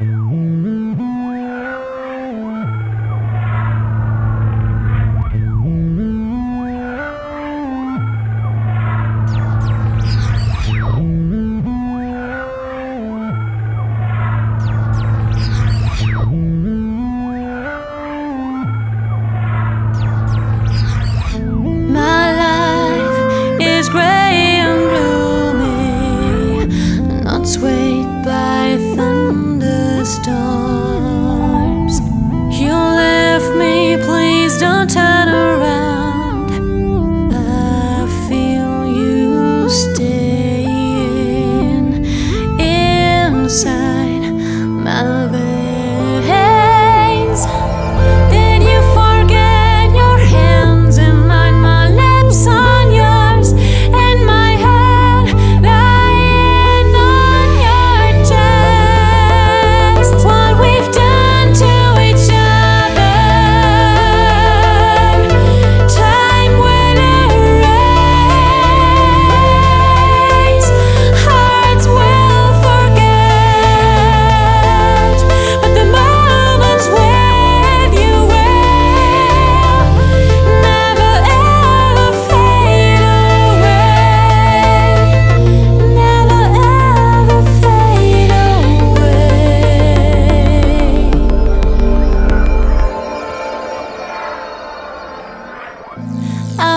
Música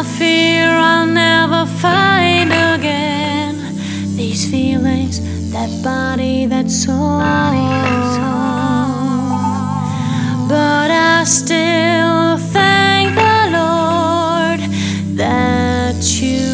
I fear I'll never find again these feelings, that body, that soul. But I still thank the Lord that you.